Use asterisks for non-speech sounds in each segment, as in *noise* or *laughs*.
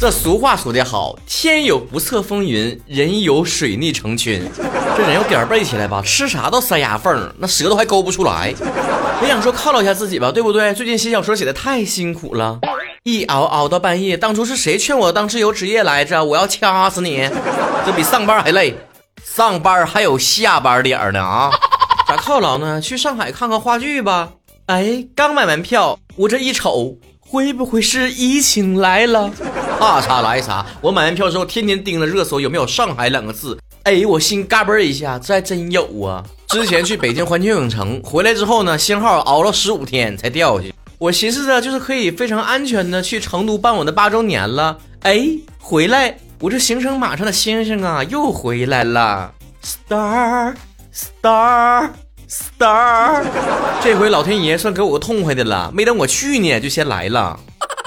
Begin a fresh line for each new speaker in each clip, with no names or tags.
这俗话说得好，天有不测风云，人有水逆成群。这人要点背起来吧，吃啥都塞牙缝，那舌头还勾不出来。也想说犒劳一下自己吧，对不对？最近写小说写的太辛苦了，一熬熬到半夜。当初是谁劝我当自由职业来着？我要掐死你！这比上班还累，上班还有下班点呢啊！咋犒劳呢？去上海看看话剧吧。哎，刚买完票，我这一瞅，会不会是疫情来了？怕啥来啥。我买完票之后，天天盯着热搜有没有“上海”两个字。哎，我心嘎嘣一下，这还真有啊！之前去北京环球影城，回来之后呢，信号熬了十五天才掉下去。我寻思着就是可以非常安全的去成都办我的八周年了。哎，回来，我这行程码上的星星啊又回来了。Star Star Star，这回老天爷算给我个痛快的了，没等我去呢就先来了。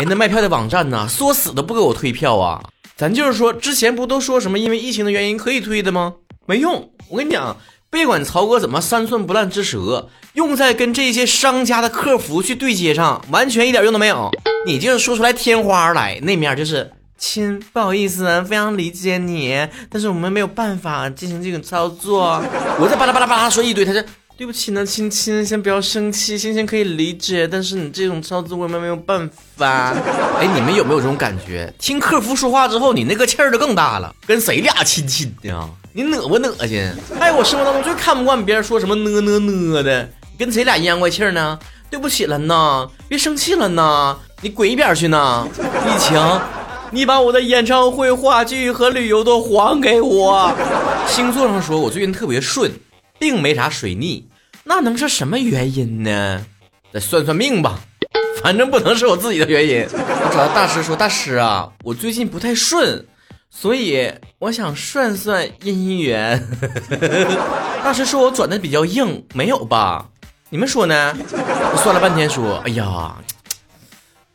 哎，那卖票的网站呢，说死都不给我退票啊！咱就是说，之前不都说什么因为疫情的原因可以退的吗？没用，我跟你讲，别管曹哥怎么三寸不烂之舌，用在跟这些商家的客服去对接上，完全一点用都没有。你就是说出来天花来，那面就是亲，不好意思，非常理解你，但是我们没有办法进行这种操作。我在巴拉巴拉巴拉说一堆，他就。对不起呢，亲亲，先不要生气，欣欣可以理解，但是你这种操作我们没有办法。哎，你们有没有这种感觉？听客服说话之后，你那个气儿就更大了，跟谁俩亲亲的？你恶不恶心？哎，我生活当中最看不惯别人说什么呢呢呢的，跟谁俩阴阳怪气呢？对不起了呢，别生气了呢，你滚一边去呢！疫情，你把我的演唱会、话剧和旅游都还给我。星座上说我最近特别顺，并没啥水逆。那能是什么原因呢？再算算命吧，反正不能是我自己的原因。我找到大师说：“大师啊，我最近不太顺，所以我想算算姻缘。” *laughs* 大师说我转的比较硬，没有吧？你们说呢？我算了半天说：“哎呀，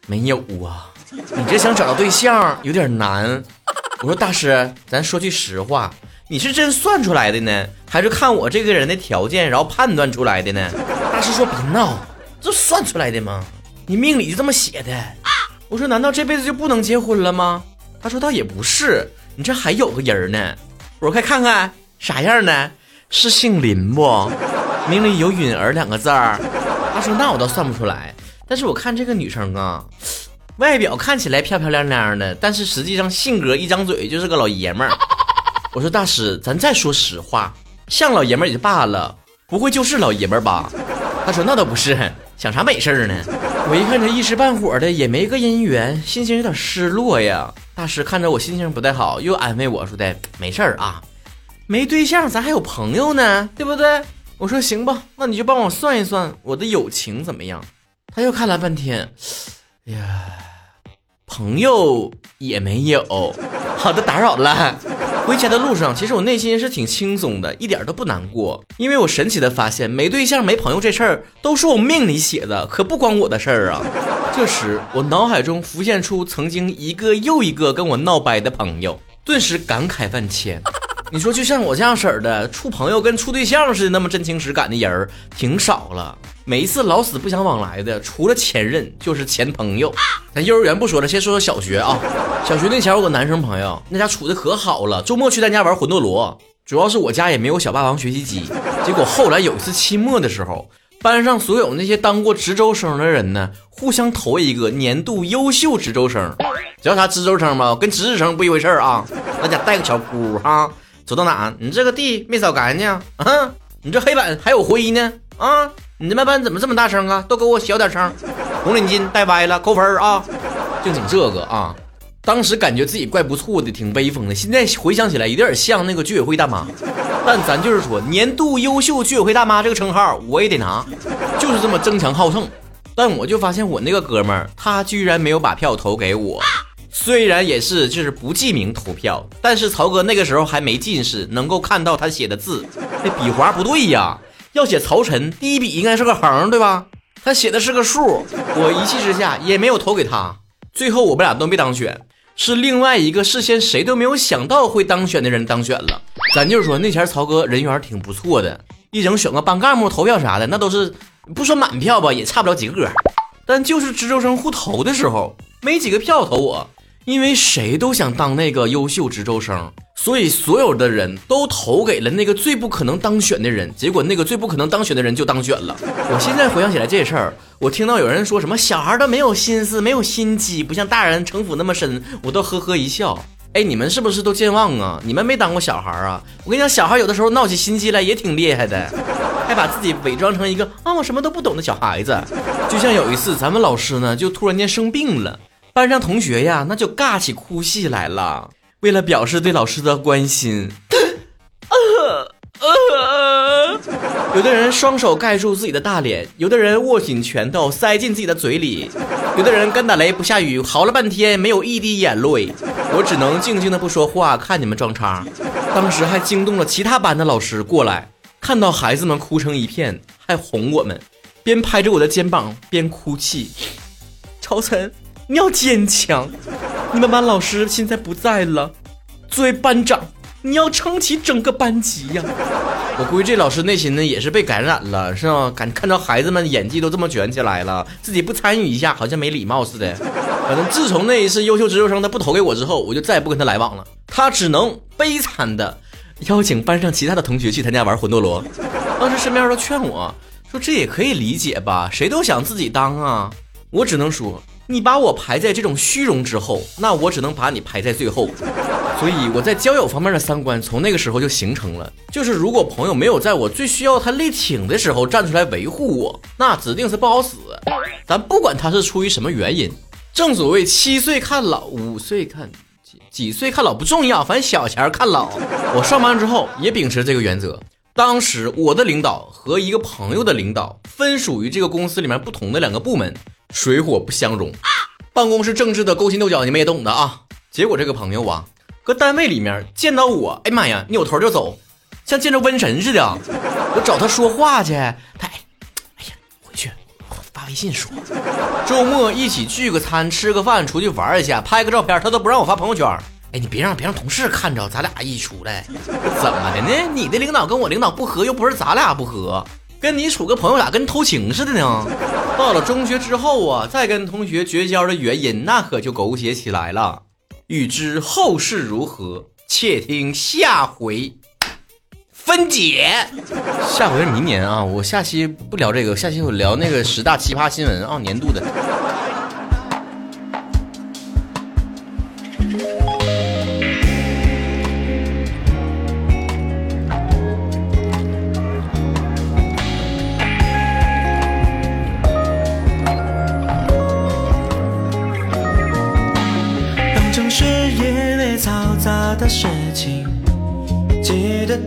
没有啊，你这想找到对象有点难。”我说：“大师，咱说句实话。”你是真算出来的呢，还是看我这个人的条件，然后判断出来的呢？大师说别闹，这算出来的吗？你命里就这么写的。我说难道这辈子就不能结婚了吗？他说倒也不是，你这还有个人呢。我说快看看啥样呢？是姓林不？名里有允儿两个字儿。他说那我倒算不出来，但是我看这个女生啊，外表看起来漂漂亮亮的，但是实际上性格一张嘴就是个老爷们儿。我说大师，咱再说实话，像老爷们也就罢了，不会就是老爷们吧？他说那倒不是，想啥美事呢？我一看这一时半会儿的也没个姻缘，心情有点失落呀。大师看着我心情不太好，又安慰我说的没事儿啊，没对象咱还有朋友呢，对不对？我说行吧，那你就帮我算一算我的友情怎么样？他又看了半天，哎呀，朋友也没有。好的，打扰了。回家的路上，其实我内心是挺轻松的，一点都不难过，因为我神奇的发现，没对象、没朋友这事儿都是我命里写的，可不关我的事儿啊。这时，我脑海中浮现出曾经一个又一个跟我闹掰的朋友，顿时感慨万千。你说，就像我这样式儿的处朋友跟处对象似的那么真情实感的人儿，挺少了。每一次老死不相往来的，除了前任就是前朋友。咱幼儿园不说了，先说说小学啊。小学那前有个男生朋友，那家处的可好了，周末去他家玩魂斗罗。主要是我家也没有小霸王学习机。结果后来有一次期末的时候，班上所有那些当过值周生的人呢，互相投一个年度优秀值周生。知道啥值周生吗？跟值日生不一回事啊。那家带个小姑哈，走到哪，你这个地没扫干净啊？你这黑板还有灰呢啊？你们班怎么这么大声啊？都给我小点声！红领巾戴歪了，扣分啊！就整这个啊！当时感觉自己怪不错的，挺威风的。现在回想起来，有点像那个居委会大妈。但咱就是说，年度优秀居委会大妈这个称号，我也得拿，就是这么争强好胜。但我就发现我那个哥们儿，他居然没有把票投给我。虽然也是就是不记名投票，但是曹哥那个时候还没近视，能够看到他写的字，那笔划不对呀。要写曹晨，第一笔应该是个横，对吧？他写的是个数，我一气之下也没有投给他。最后我们俩都没当选，是另外一个事先谁都没有想到会当选的人当选了。咱就是说那前曹哥人缘挺不错的，一整选个班干部投票啥的，那都是不说满票吧，也差不了几个。但就是值周生互投的时候，没几个票投我，因为谁都想当那个优秀值周生，所以所有的人都投给了那个最不可能当选的人，结果那个最不可能当选的人就当选了。我现在回想起来这事儿，我听到有人说什么小孩都没有心思、没有心机，不像大人城府那么深，我都呵呵一笑。哎，你们是不是都健忘啊？你们没当过小孩啊？我跟你讲，小孩有的时候闹起心机来也挺厉害的，还把自己伪装成一个啊我什么都不懂的小孩子。就像有一次，咱们老师呢就突然间生病了。班上同学呀，那就尬起哭戏来了。为了表示对老师的关心，有的人双手盖住自己的大脸，有的人握紧拳头塞进自己的嘴里，有的人干打雷不下雨，嚎了半天没有一滴眼泪。我只能静静的不说话，看你们装叉。当时还惊动了其他班的老师过来，看到孩子们哭成一片，还哄我们，边拍着我的肩膀边哭泣。朝晨。你要坚强，你们班老师现在不在了。作为班长，你要撑起整个班级呀。我估计这老师内心呢也是被感染了，是吧？感看到孩子们演技都这么卷起来了，自己不参与一下，好像没礼貌似的。反正自从那一次优秀值日生他不投给我之后，我就再也不跟他来往了。他只能悲惨的邀请班上其他的同学去他家玩魂斗罗。当时身边人都劝我说：“这也可以理解吧，谁都想自己当啊。”我只能说。你把我排在这种虚荣之后，那我只能把你排在最后。所以我在交友方面的三观从那个时候就形成了，就是如果朋友没有在我最需要他力挺的时候站出来维护我，那指定是不好使。咱不管他是出于什么原因，正所谓七岁看老，五岁看几几岁看老不重要，反正小钱看老。我上班之后也秉持这个原则。当时我的领导和一个朋友的领导分属于这个公司里面不同的两个部门。水火不相容，办公室政治的勾心斗角，你们也懂的啊。结果这个朋友啊，搁单位里面见到我，哎妈呀，扭头就走，像见着瘟神似的。我找他说话去，他哎哎呀，回去发微信说。周末一起聚个餐，吃个饭，出去玩一下，拍个照片，他都不让我发朋友圈。哎，你别让别让同事看着，咱俩一出来，怎么的呢？你的领导跟我领导不和，又不是咱俩不和。跟你处个朋友咋跟偷情似的呢？*laughs* 到了中学之后啊，再跟同学绝交的原因那可就狗血起来了。欲知后事如何，且听下回分解。下回是明年啊，我下期不聊这个，下期我聊那个十大奇葩新闻啊，年度的。
的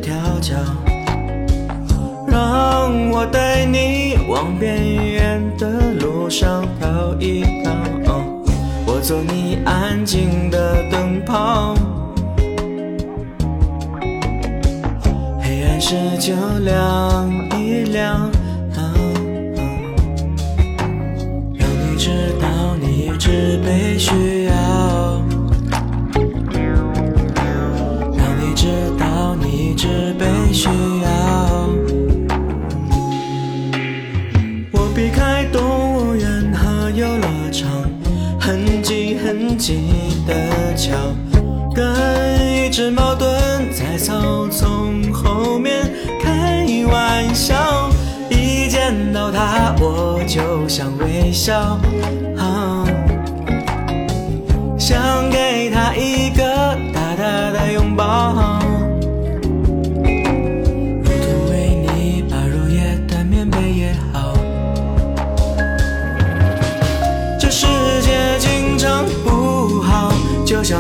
调教，让我带你往边缘的路上飘一飘。我做你安静的灯泡，黑暗时就亮一亮，让你知道你一直被需要。需要我避开动物园和游乐场，很挤很挤的桥，跟一只猫蹲在草丛后面开玩笑，一见到它我就想微笑，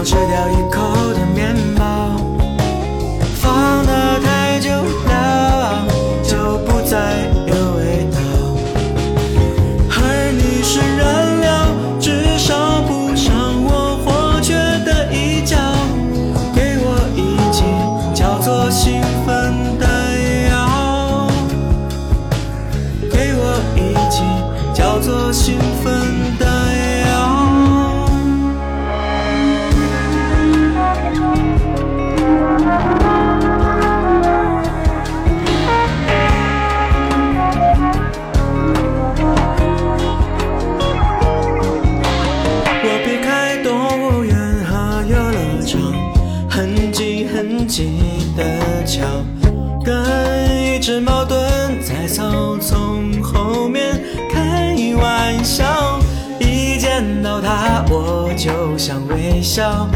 吃掉一跟一只矛盾在草丛后面开玩笑，一见到他我就想微笑。